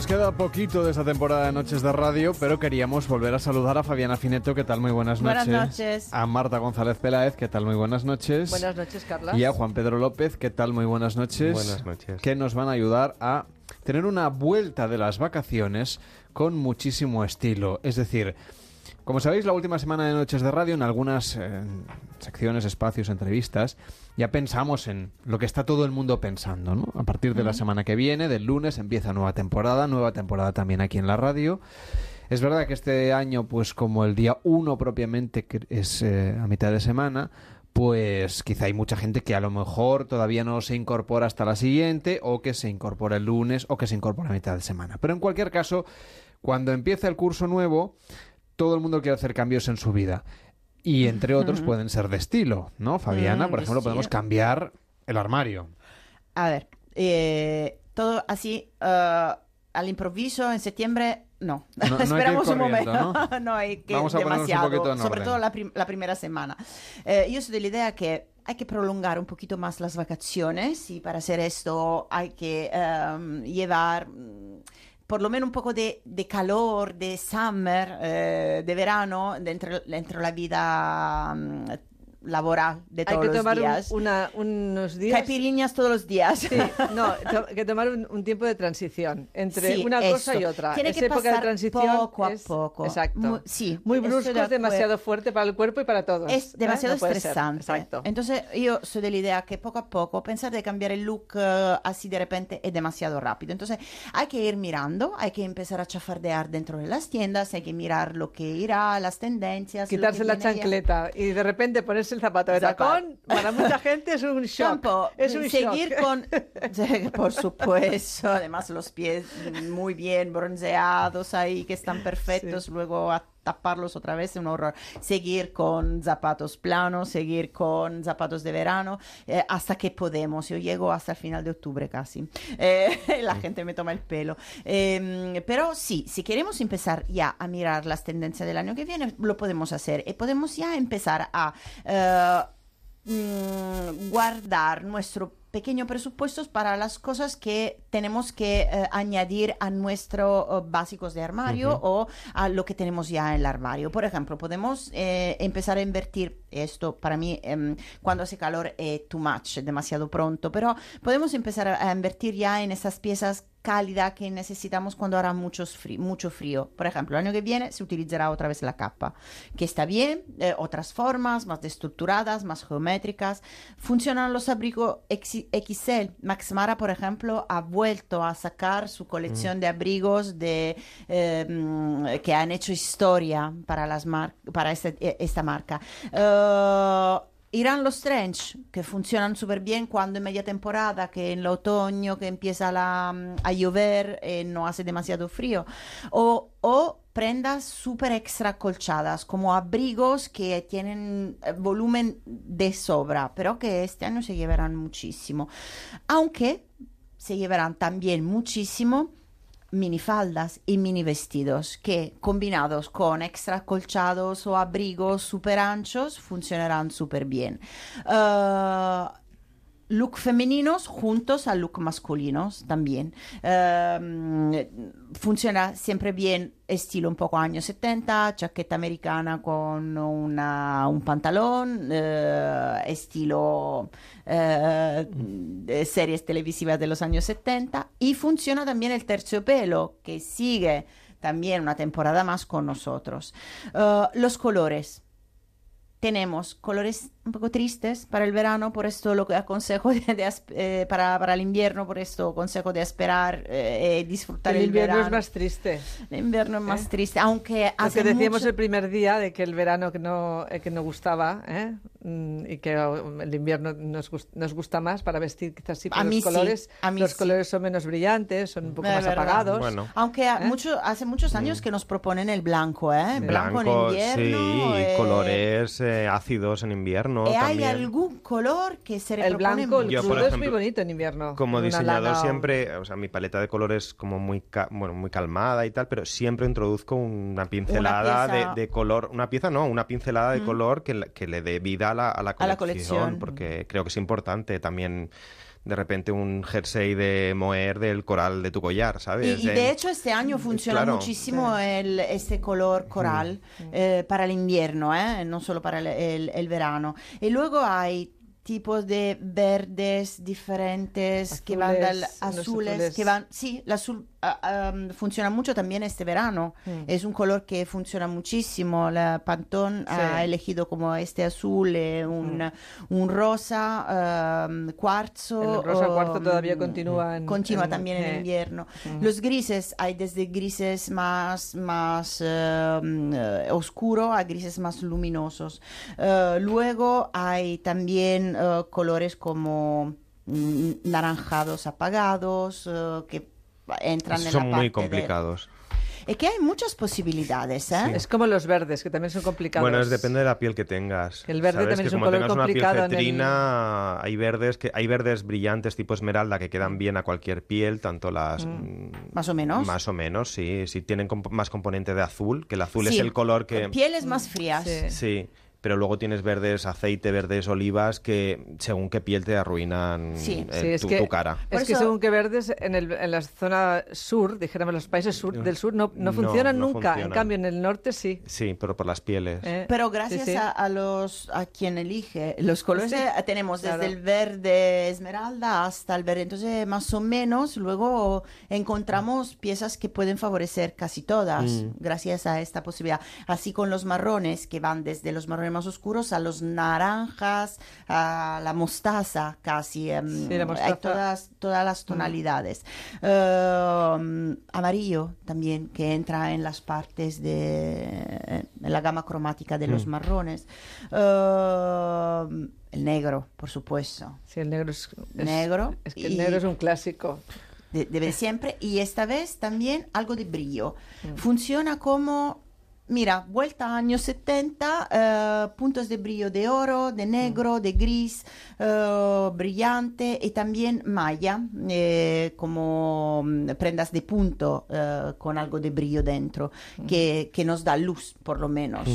nos queda poquito de esta temporada de Noches de Radio, pero queríamos volver a saludar a Fabiana Fineto, ¿qué tal? Muy buenas noches. Buenas noches. A Marta González Peláez, ¿qué tal? Muy buenas noches. Buenas noches, Carla. Y a Juan Pedro López, ¿qué tal? Muy buenas noches. Buenas noches. Que nos van a ayudar a tener una vuelta de las vacaciones con muchísimo estilo. Es decir, como sabéis, la última semana de Noches de Radio, en algunas eh, secciones, espacios, entrevistas, ya pensamos en lo que está todo el mundo pensando, ¿no? A partir de la semana que viene, del lunes, empieza nueva temporada, nueva temporada también aquí en la radio. Es verdad que este año, pues como el día 1 propiamente, que es eh, a mitad de semana, pues quizá hay mucha gente que a lo mejor todavía no se incorpora hasta la siguiente, o que se incorpora el lunes, o que se incorpora a mitad de semana. Pero en cualquier caso, cuando empieza el curso nuevo, todo el mundo quiere hacer cambios en su vida. Y entre otros pueden ser de estilo, ¿no? Fabiana, Mm, por ejemplo, podemos cambiar el armario. A ver, eh, todo así eh, al improviso en septiembre, no. Esperamos un momento. ¿no? hay que Vamos a ponernos un demasiado, poquito en sobre todo la, prim- la primera semana. Eh, yo soy de la idea que hay que prolongar un poquito más las vacaciones y para hacer esto hay que em, llevar por lo menos un poco de, de calor, de summer, eh, de verano dentro, dentro la vida mm, laboral de Hay todos que los tomar días. una- unos días. Caipirinhas todos los días. Sí, no, to- que tomar un, un tiempo de transición entre Sí, una cosa y otra. Tiene Esa que época de pasar transición poco a es- poco. Exacto. Muy- sí, Muy brusco, de es demasiado fuerte para el cuerpo y para todos. Es ¿eh? demasiado No puede ser. estresante. Exacto. Entonces yo soy de la idea que poco a poco pensar de cambiar el look eh, así de repente es demasiado rápido. Entonces hay que ir mirando, hay que empezar a chafardear dentro de las tiendas, hay que mirar lo que irá, las tendencias. Quitarse la chancleta y de repente ponerse el zapato de tacón, para mucha gente es un shock. Campo, es un seguir shock. con, por supuesto, además los pies muy bien bronceados ahí, que están perfectos, luego a taparlos otra vez es un horror. Seguir con zapatos planos, seguir con zapatos de verano, eh, hasta que podemos. Yo llego hasta el final de octubre casi. Eh, la gente me toma el pelo. Eh, pero sí, si queremos empezar ya a mirar las tendencias del año que viene, lo podemos hacer y podemos ya empezar a... eh, mm, guardar nuestro pequeño presupuestos para las cosas que tenemos que eh, añadir a nuestros básicos de armario o a lo que tenemos ya en el armario. Por ejemplo, podemos eh, empezar a invertir, esto. Para mí em, cuando hace calor es too much, demasiado pronto, pero podemos empezar a, a invertir ya en esas piezas cálidas que necesitamos cuando hará muchos fri- mucho frío. Por ejemplo, el año que viene se utilizará otra vez la capa, que está bien, eh, otras formas más estructuradas, más geométricas. Funcionan los abrigos XL. Max Mara, por ejemplo, ha vuelto a sacar su colección de abrigos de, eh, mm, que han hecho historia para, las mar- para este- eh, esta marca. Eh, Irán los trench, que funcionan súper bien cuando en media temporada, que en el otoño, que empieza la- mm, a llover, eh, no hace demasiado frío. O, o prendas súper extra colchadas, como abrigos que tienen eh, volumen de sobra, pero que este año se llevarán muchísimo. Aunque se llevarán también muchísimo minifaldas y mini vestidos que combinados con extra colchados o abrigos super anchos funcionarán súper bien. Eh, look femeninos juntos a look masculinos también. Eh, funciona siempre bien estilo un poco años 70, chaqueta americana con una- un pantalón, eh, estilo eh, series televisivas de los años 70 y funciona también el terciopelo que sigue también una temporada más con nosotros. Eh, los colores tenemos colores un poco tristes para el verano, por esto lo que aconsejo de, de eh, para, para el invierno, por esto consejo de esperar eh, y disfrutar El el, invierno verano. es más triste. El invierno es más ¿Eh? triste, aunque Lo hace que decíamos mucho- el primer día de que el verano que no, eh, que no gustaba ¿eh? Mm, y que oh, el invierno nos, nos gusta más para vestir quizás sí, A pero mí los sí, colores, a mí los sí. colores son menos brillantes, son un poco Es más verdad. apagados. Bueno. Aunque ¿Eh? mucho, hace muchos años que nos proponen el blanco, ¿eh? Sí. Blanco, Blanco, en invierno. sí, eh, colores eh, ácidos en invierno ¿y ¿Hay también. algún color que se El blanco, el? Yo, por crudo es muy bonito en invierno. Como diseñador lana siempre, o sea, mi paleta de colores como muy, ca- bueno, muy calmada y tal, pero siempre introduzco una pincelada Una pieza- de, de color, una pieza no, una pincelada de color que, le- que le dé vida a la, a la A la colección, colección. porque creo que es importante también de repente un jersey de moher del coral de tu collar, Y, ¿sabes? y de En- hecho este año funciona claro. muchísimo el, este color coral eh, para el invierno, ¿eh? no solo para el, el- el verano. Y luego hay tipos de verdes diferentes que van del Azules, azules, azules. que van, sí, el azul ah, ah, funciona mucho también este verano. Es un color que funciona muchísimo. La Pantone ha Sí. elegido como este azul, eh, un, un rosa, cuarzo. El rosa cuarzo um, todavía continúa en- Continúa en- también en eh, invierno. Los grises, hay desde grises más, más mm, eh, oscuro a grises más luminosos. Eh, luego hay también eh, colores como mm, naranjados apagados eh, que entran en Son la muy parte de- complicados. Es que hay muchas posibilidades, ¿eh? Es como los verdes, que también son complicados. Bueno, es depende de la piel que tengas. Que el verde ¿sabes? también Que es un como color tengas una piel complicado en el- cetrina, hay verdes que hay verdes brillantes tipo esmeralda que quedan bien a cualquier piel, tanto las mm, Más o menos. más o menos, sí, sí tienen comp- más componente de azul, que el azul es el color que Pieles más frías. Sí. sí, pero luego tienes verdes aceite, verdes olivas que según qué piel te arruinan Sí. eh, Sí, es tu, que, tu cara. Es que según que verdes, en, el, en la zona sur, dijéramos los países sur, del sur, no, no No, funcionan no nunca. En cambio, en el norte sí. Sí, pero por las pieles. ¿eh? Pero gracias sí. A, a los a quien elige los colores Sí, tenemos desde claro. el verde esmeralda hasta el verde entonces más o menos luego encontramos piezas que pueden favorecer casi todas Mm. gracias a esta posibilidad así con los marrones que van desde los marrones más oscuros a los naranjas a la mostaza casi em, Sí, la hay mostaza. todas todas las tonalidades. Um, amarillo también que entra en las partes de en la gama cromática de los marrones. Um, el negro por supuesto. Sí, el negro es, es- Negro Es que el y- negro es un clásico. de, de siempre y esta vez también algo de brillo. Funciona como Mira, vuelta a años 70, eh, puntos de brillo de oro, de negro, de gris, eh, brillante y también malla, eh, como mm, prendas de punto con algo de brillo dentro, que, que nos da luz, por lo menos.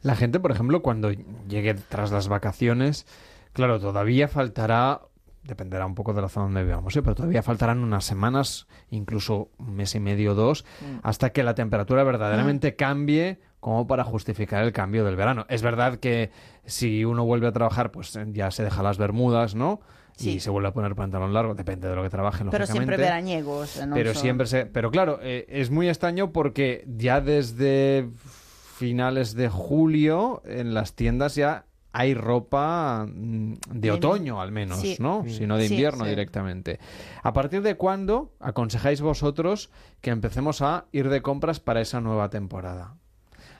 La gente, por ejemplo, cuando llegue tras las vacaciones, claro, todavía faltará, dependerá un poco de la zona donde vivamos, ¿eh? pero todavía faltarán unas semanas, incluso un mes y medio, dos, hasta que la temperatura verdaderamente cambie como para justificar el cambio del verano. Es verdad que si uno vuelve a trabajar, pues eh, ya se deja las bermudas, ¿no? Sí. Y se vuelve a poner pantalón largo, depende de lo que trabaje, Pero siempre veraniegos. no Pero siempre se... Pero claro, eh, es muy extraño porque ya desde finales de julio en las tiendas ya hay ropa mm, de otoño al menos, Sí. ¿no? Si no de Sí, invierno sí. directamente. ¿A partir de cuándo aconsejáis vosotros que empecemos a ir de compras para esa nueva temporada?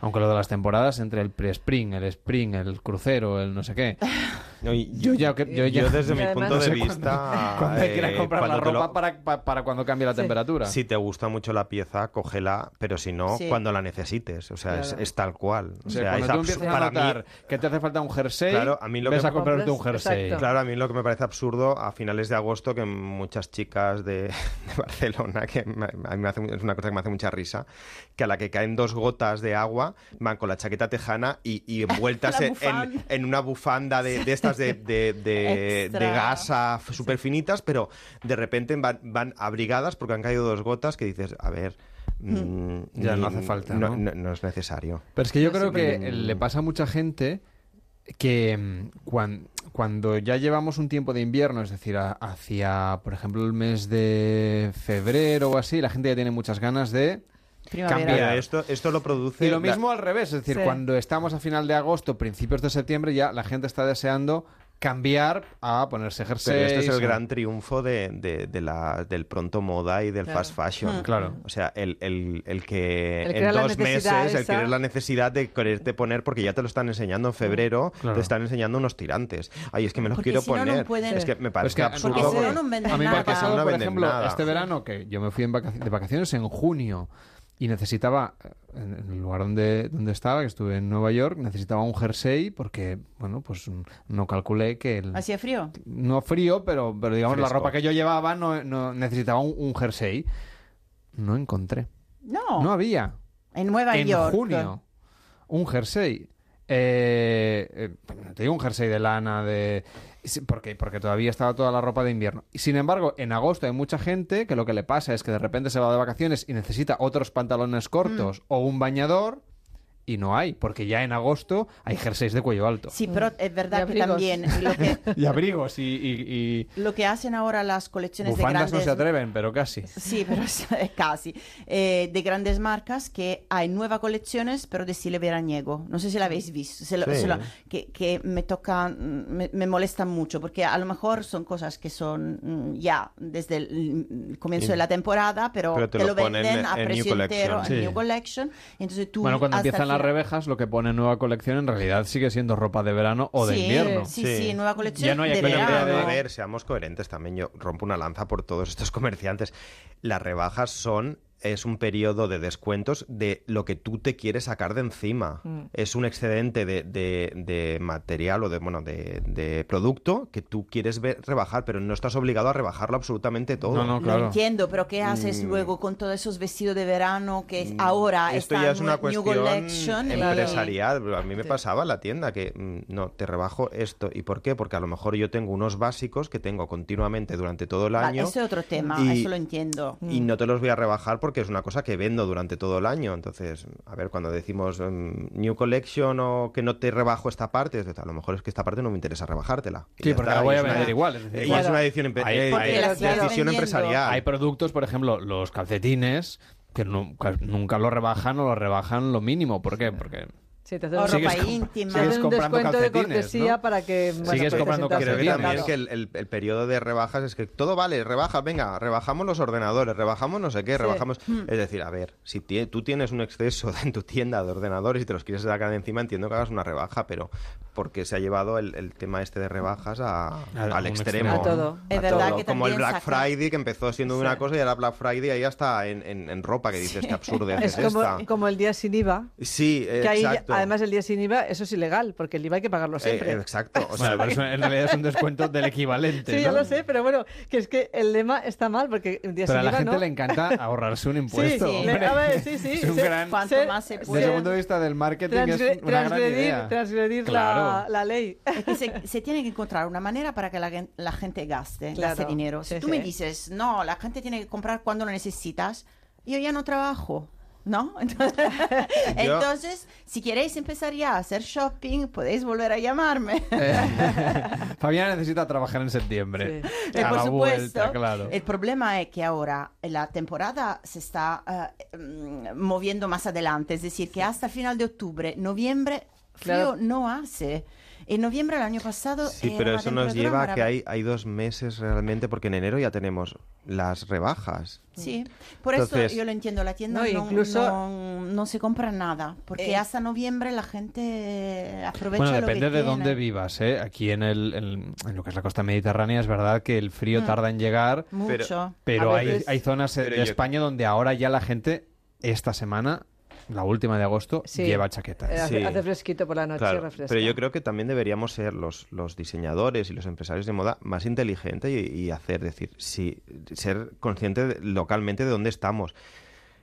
Aunque lo de las temporadas entre el pre-spring, el spring, el crucero, el no sé qué. No, y- Yo ya... Yo, ya- yo desde mi Además- punto No de sé vista... cuando a eh, comprar la cuando lo- ropa para, pa- para cuando cambie la Sí. temperatura. Si te gusta mucho la pieza, cógela, pero si no, Sí. cuando la necesites. O sea, es, Claro. es tal cual. O sea, cuando es tú empiezas a para notar mí, que te hace falta un jersey, Claro, a mí lo ves que- a comprarte un jersey. exacto. Claro, a mí lo que me parece absurdo a finales de agosto que muchas chicas de, de Barcelona, que me- a mí me hace, es una cosa que me hace mucha risa, que a la que caen dos gotas de agua van con la chaqueta tejana y, y envueltas en, una bufanda de, de estas de, de, de- Extra. de gasa súper finitas, pero de repente van, van abrigadas porque han caído dos gotas que dices, a ver... mm, Ya no ni- hace falta, no, ¿no? no- no es necesario. Pero es que yo creo que le pasa a mucha gente que cuando, cuando ya llevamos un tiempo de invierno, es decir, a- hacia, por ejemplo, el mes de febrero o así, la gente ya tiene muchas ganas de... Primavera. Mira, esto, esto lo produce... Y lo la- mismo al revés, es decir, Sí. cuando estamos a final de agosto, principios de septiembre, ya la gente está deseando cambiar a ponerse jersey. Pero este es el gran triunfo de, de- de la, del pronto moda y del Claro. fast fashion. Mm. Claro. O sea, el, el- el que El en dos meses, el querer la necesidad de quererte poner, porque ya te lo están enseñando en febrero, Claro. te están enseñando unos tirantes. Ay, es que me los Porque quiero si no, no poner. pueden- Es que me parece que- absurdo. Porque si porque- no, no venden A mí me ha nada. pasado, No por ejemplo, nada. este verano que yo me fui en vacac- de vacaciones en junio y necesitaba, eh, en el lugar donde, donde estaba, que estuve en Nueva York, necesitaba un jersey porque, bueno, pues no calculé que el... ¿Hacía frío? No frío, pero, pero digamos la ropa que yo llevaba no, no- necesitaba un, un jersey. No encontré. No. No había. en Nueva en York. junio. Un jersey. Eh, eh, te digo un jersey de lana de... Porque, porque todavía estaba toda la ropa de invierno. Y sin embargo, en agosto hay mucha gente que lo que le pasa es que de repente se va de vacaciones y necesita otros pantalones cortos o un bañador y no hay, porque ya en agosto hay jerseys de cuello alto. Sí, pero es verdad que también lo que, Y abrigos y, y- y lo que hacen ahora las colecciones de bufandas grandes... no se atreven, pero casi. Sí, pero es- casi. Eh, de grandes marcas que hay nuevas colecciones, pero de estilo veraniego. No sé si la habéis visto. se lo- Sí. se lo- que, que me tocan, me, me molestan mucho, porque a lo mejor son cosas que son mm, ya desde el, el comienzo Y- de la temporada, pero, pero te te, lo lo ponen venden en a precio entero en Sí. New Collection. Entonces tú Bueno, cuando empiezan el las rebajas, lo que pone nueva colección en realidad sigue siendo ropa de verano o de Sí, invierno. Sí, Sí. sí, nueva colección Ya no hay de verano. a ver, seamos coherentes también. Yo rompo una lanza por todos estos comerciantes. Las rebajas son es un periodo de descuentos de lo que tú te quieres sacar de encima. Es un excedente de, de- de material o de bueno de, de producto que tú quieres ver, rebajar, pero no estás obligado a rebajarlo absolutamente todo. No, no, Lo claro. entiendo, pero ¿qué haces luego con todos esos vestidos de verano que es- ahora Mm. Esto están ya es una New cuestión Collection? y- empresarial. A mí me pasaba en la tienda que mm, no, te rebajo esto. ¿Y por qué? Porque a lo mejor yo tengo unos básicos que tengo continuamente durante todo el año. ese es otro tema, y- eso lo entiendo. Y no te los voy a rebajar porque es una cosa que vendo durante todo el año. Entonces, a ver, cuando decimos mm, New Collection o que no te rebajo esta parte, a lo mejor es que esta parte no me interesa rebajártela. Sí, porque está, la voy a es una- vender igual. es decir, Y igual- es una decisión, Hay- eh, Porque eh, la sigues decisión vendiendo. empresarial. Hay productos, por ejemplo, los calcetines, que nunca, nunca lo rebajan o lo rebajan lo mínimo. ¿por qué? Porque Sí, te hacen O ropa íntima. te sigues hacen un descuento de cortesía ¿no? para que bueno, Sigues comprando calcetines. también claro. que el, el- el periodo de rebajas es que todo vale, rebaja, venga, rebajamos los ordenadores, rebajamos no sé qué, rebajamos... Es decir, a ver, si tie- tú tienes un exceso en tu tienda de ordenadores y te los quieres sacar de encima, entiendo que hagas una rebaja, pero porque se ha llevado el, el tema este de rebajas a- Al- extremo. extremo. A todo. Es verdad que Como el Black saca- Friday, que empezó siendo Sí. una cosa y ahora Black Friday ahí hasta en, en- en ropa, que dices que absurdo Es es como, esta. como el día sin IVA. Sí, Que ahí, exacto. Además, el día sin IVA, eso es ilegal, porque el IVA hay que pagarlo Eh, siempre. exacto. O sea, Bueno, pero en realidad es un descuento del equivalente. Sí, ya ¿no? lo sé, pero bueno, que es que el lema está mal, porque un día Pero a sin la IVA gente no. le encanta ahorrarse un Sí, impuesto. sí, hombre. le- a ver, sí, sí. Es un sí. gran- Cuanto Ser- más se Desde puede. el punto de vista del marketing transgre- es una gran transgredir, idea. transgredir la, Claro. la ley. Es que se, se tiene que encontrar una manera para que la, la gente gaste, Claro, gaste dinero. Si sí, tú sí. me dices, no, la gente tiene que comprar cuando lo necesitas, yo ya no trabajo. ¿No? Entonces, entonces, si queréis empezar ya a hacer shopping, podéis volver a llamarme. Fabiana necesita trabajar en septiembre. Eh, A por la supuesto. vuelta, claro. El problema es que ahora la temporada se está eh, mm, moviendo más adelante, es decir, que hasta final de octubre, noviembre, frío Claro. no hace. En noviembre del año pasado. Sí, era pero eso nos lleva a que hay, hay dos meses realmente, porque en enero ya tenemos las rebajas. Sí, por Entonces- eso yo lo entiendo, la tienda No, no, incluso- no, no se compra nada, porque Eh, hasta noviembre la gente aprovecha Bueno, lo que depende de tiene. dónde vivas, ¿eh? Aquí en, el, en, en lo que es la costa mediterránea es verdad que el frío Mm. tarda en llegar, Mucho. pero A hay, veces- hay zonas eh, Pero de yo- España donde ahora ya la gente, esta semana, la última de agosto, Sí. lleva chaquetas. Eh, hace, Sí. hace fresquito por la noche, Claro, refresca. pero yo creo que también deberíamos ser los, los diseñadores y los empresarios de moda más inteligentes y, y hacer, decir, sí, ser conscientes de- localmente de dónde estamos.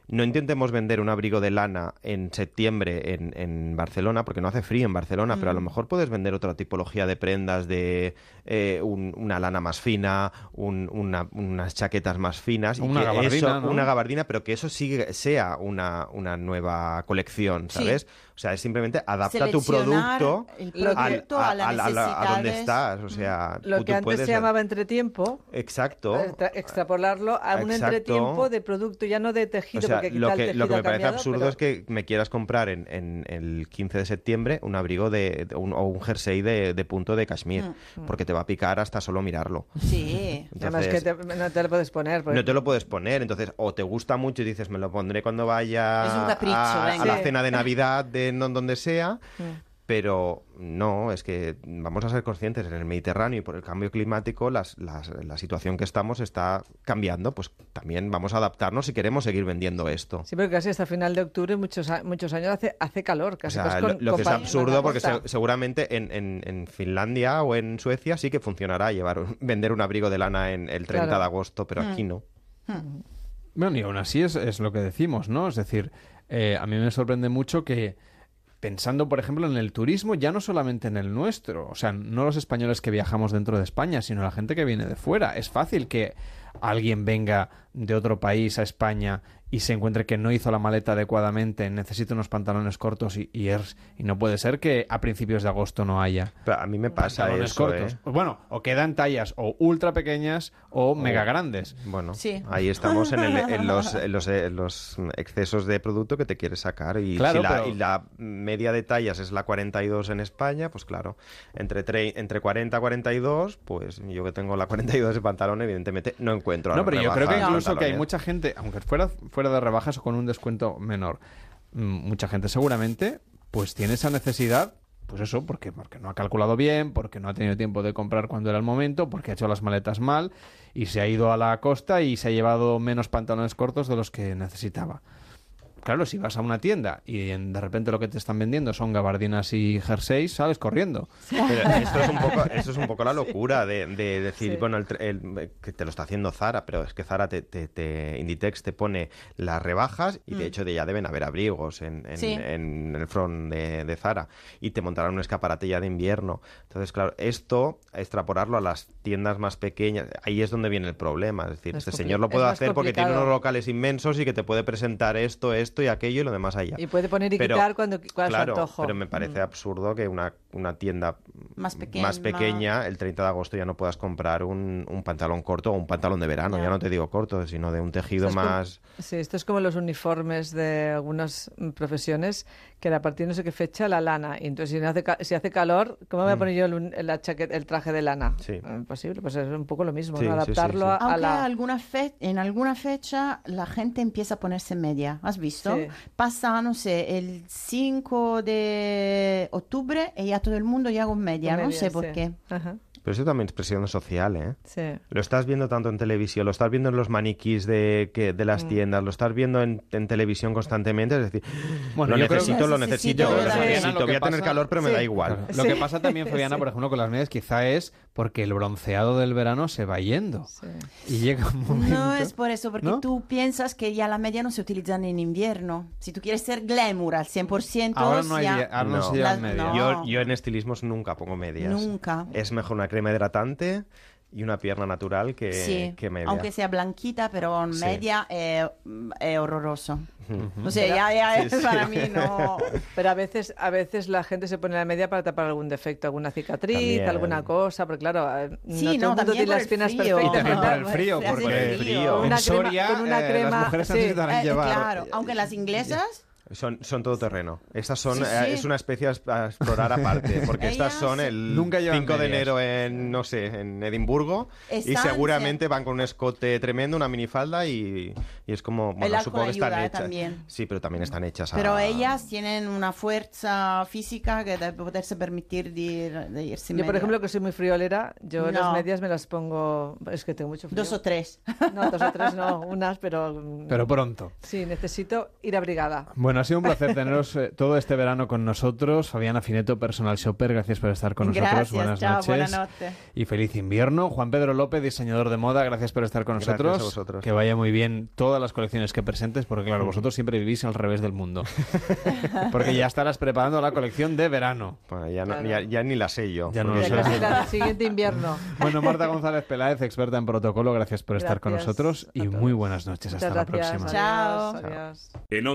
No intentemos vender un abrigo de lana en septiembre en, en Barcelona, porque no hace frío en Barcelona, pero a lo Mm. mejor puedes vender otra tipología de prendas de eh, un- una lana más fina, un- una- unas chaquetas más finas. y Una que gabardina, eso- ¿no? Una gabardina, pero que eso sigue, sea una, una nueva colección, Sí. ¿sabes? O sea, es simplemente adapta tu producto Lo al- a, a, a donde estás. O sea, Lo tú- que tú antes puedes- se llamaba entretiempo, Exacto. extra- extrapolarlo a un Exacto. entretiempo de producto, ya no de O tejido, sea, lo que, lo que me parece absurdo pero- es que me quieras comprar en, en el 15 de septiembre un abrigo de, de un- o un jersey de, de punto de cashmere, Mm. porque te va a picar hasta solo mirarlo. Sí. Además que Entonces, te- no te lo puedes poner. porque- No te lo puedes poner, entonces o te gusta mucho y dices me lo pondré cuando vaya Es un capricho, a, la cena de Navidad de no- donde sea, Mm. Pero no, es que vamos a ser conscientes en el Mediterráneo y por el cambio climático las- las- la situación que estamos está cambiando, pues también vamos a adaptarnos si queremos seguir vendiendo esto. Sí, pero casi hasta final de octubre, muchos, muchos años, hace, hace calor. O Casi sea, pues lo, con- lo que es absurdo porque se- seguramente en, en- en Finlandia o en Suecia sí que funcionará llevar vender un abrigo de lana en el 30 Claro. de agosto, pero Mm. aquí no. Bueno, y aún así es, es lo que decimos, ¿no? Es decir, eh, a mí me sorprende mucho que pensando, por ejemplo, en el turismo, ya no solamente en el nuestro, o sea, no los españoles que viajamos dentro de España, sino la gente que viene de fuera. Es fácil que alguien venga de otro país a España y se encuentre que no hizo la maleta adecuadamente, necesita unos pantalones cortos y, y, es- y no puede ser que a principios de agosto no haya. Pero a mí me pasa pantalones eso, cortos. ¿eh? Pues bueno, o quedan tallas o ultra pequeñas o mega grandes. Bueno, Sí. ahí estamos en, el- en los, en los, eh, los excesos de producto que te quieres sacar. Y Claro, si la, pero- y la media de tallas es la 42 en España, pues claro, entre, tre- entre 40 y 42, pues yo que tengo la 42 de pantalón, evidentemente no encuentro No, pero yo creo que incluso que hay mucha gente, aunque fuera fuera de rebajas o con un descuento menor, mm, mucha gente seguramente pues tiene esa necesidad, pues eso, porque, porque no ha calculado bien, porque no ha tenido tiempo de comprar cuando era el momento, porque ha hecho las maletas mal y se ha ido a la costa y se ha llevado menos pantalones cortos de los que necesitaba. Claro, si vas a una tienda y en- de repente lo que te están vendiendo son gabardinas y jerseys, sales corriendo. Pero esto es un poco, esto es un poco la locura de, de decir, Sí. bueno, el tr- el- que te lo está haciendo Zara, pero es que Zara, te, te- te- Inditex te pone las rebajas y de hecho de ya deben haber abrigos en, en- Sí. en el front de, de Zara y te montarán un escaparate ya de invierno. Entonces, claro, esto, extrapolarlo a las tiendas más pequeñas, ahí es donde viene el problema. Es decir, Es este señor lo puede hacer porque tiene unos locales inmensos y que te puede presentar esto, esto y aquello y lo demás allá. Y puede poner y Pero- quitar cuando cuando Claro, su antojo. pero me parece absurdo que una, una tienda Más pequeña. más pequeña, el 30 de agosto ya no puedas comprar un, un pantalón corto o un pantalón de verano, Ya. ya no te digo corto, sino de un tejido Esto es como- más... Sí, esto es como los uniformes de algunas mm, profesiones, que a partir de no sé qué fecha la lana. Y entonces, si no hace, si hace calor, ¿cómo voy a poner yo el, la traje de lana? Mm. Sí. Eh, Imposible, pues es un poco lo mismo, Sí, ¿no? sí, sí, adaptarlo sí. a- a Aunque la... alguna fe- en alguna fecha la gente empieza a ponerse media, ¿has visto? Sí. Pasa, no sé, el 5 de octubre y ya todo el mundo ya con media, no sé por sí. qué. Ajá, Pero eso también es presión social, ¿eh? sí. Lo estás viendo tanto en televisión, lo estás viendo en los maniquís de, que, de Mm. las tiendas, lo estás viendo en, en televisión constantemente, es decir, Bueno, lo necesito, lo Necesito, lo necesito, voy a tener calor pero me da igual. Claro. Lo Sí. que pasa también, Fabiana, Sí. por ejemplo, con las medias, quizá es porque el bronceado del verano se va yendo. sí. Y llega un momento... No es por eso, porque ¿No? tú piensas que ya la media no se utiliza en invierno. Si tú quieres ser glamour al 100%, Ahora no, hay, ya- ahora no No. se llevan Las- medias. no. Yo, yo en estilismos nunca pongo medias. nunca. Es mejor una crema hidratante y una pierna natural que, sí, que media. aunque sea blanquita, pero en Sí. media es, es horroroso. O sea, ya, ya Sí, es sí. para mí no... Pero a veces, a veces la gente se pone la media para tapar algún defecto, alguna cicatriz, También. alguna cosa, porque claro, eh, Sí, no el no, tiene las el piernas frío. Y también por el perfectas. frío, porque frío. en Una crema- Soria con una eh, crema- las mujeres sí. necesitarán Eh, llevar... claro, aunque las inglesas... Son, son todoterreno. Estas son, Sí, eh, sí. es una especie a explorar aparte, porque estas son el Nunca llevan 5 de medias. enero en, no sé, en Edimburgo y Están- seguramente van con un escote tremendo, una minifalda y, y es como, bueno, supongo que están ayuda, hechas. también. Sí, pero también están hechas a... Pero ellas tienen una fuerza física que debe poderse permitir de, ir, de ir sin Yo, por media. ejemplo, que soy muy friolera, yo las No. medias me las pongo... Es que tengo mucho frío. Dos o tres. No, dos o tres no, unas, pero... mm, Pero pronto. Sí, necesito ir abrigada. Bueno, ha sido un placer teneros eh, todo este verano con nosotros. Fabiana Fineto, personal shopper, gracias por estar con nosotros. Gracias, buenas chao, noches. buena noche. Y feliz invierno. Juan Pedro López, diseñador de moda, gracias por estar con Gracias nosotros. a vosotros. Que vaya muy bien todas las colecciones que presentes, porque claro, vosotros siempre vivís al revés del mundo. porque ya estarás preparando la colección de verano. Bueno, ya, no- Claro. ya, ya ni la sé yo. Ya no lo Ya sé. el siguiente invierno. Bueno, Marta González Peláez, experta en protocolo, gracias por estar con nosotros y muy buenas noches. Hasta Muchas la gracias. próxima. Chao. Adiós, adiós. En Onda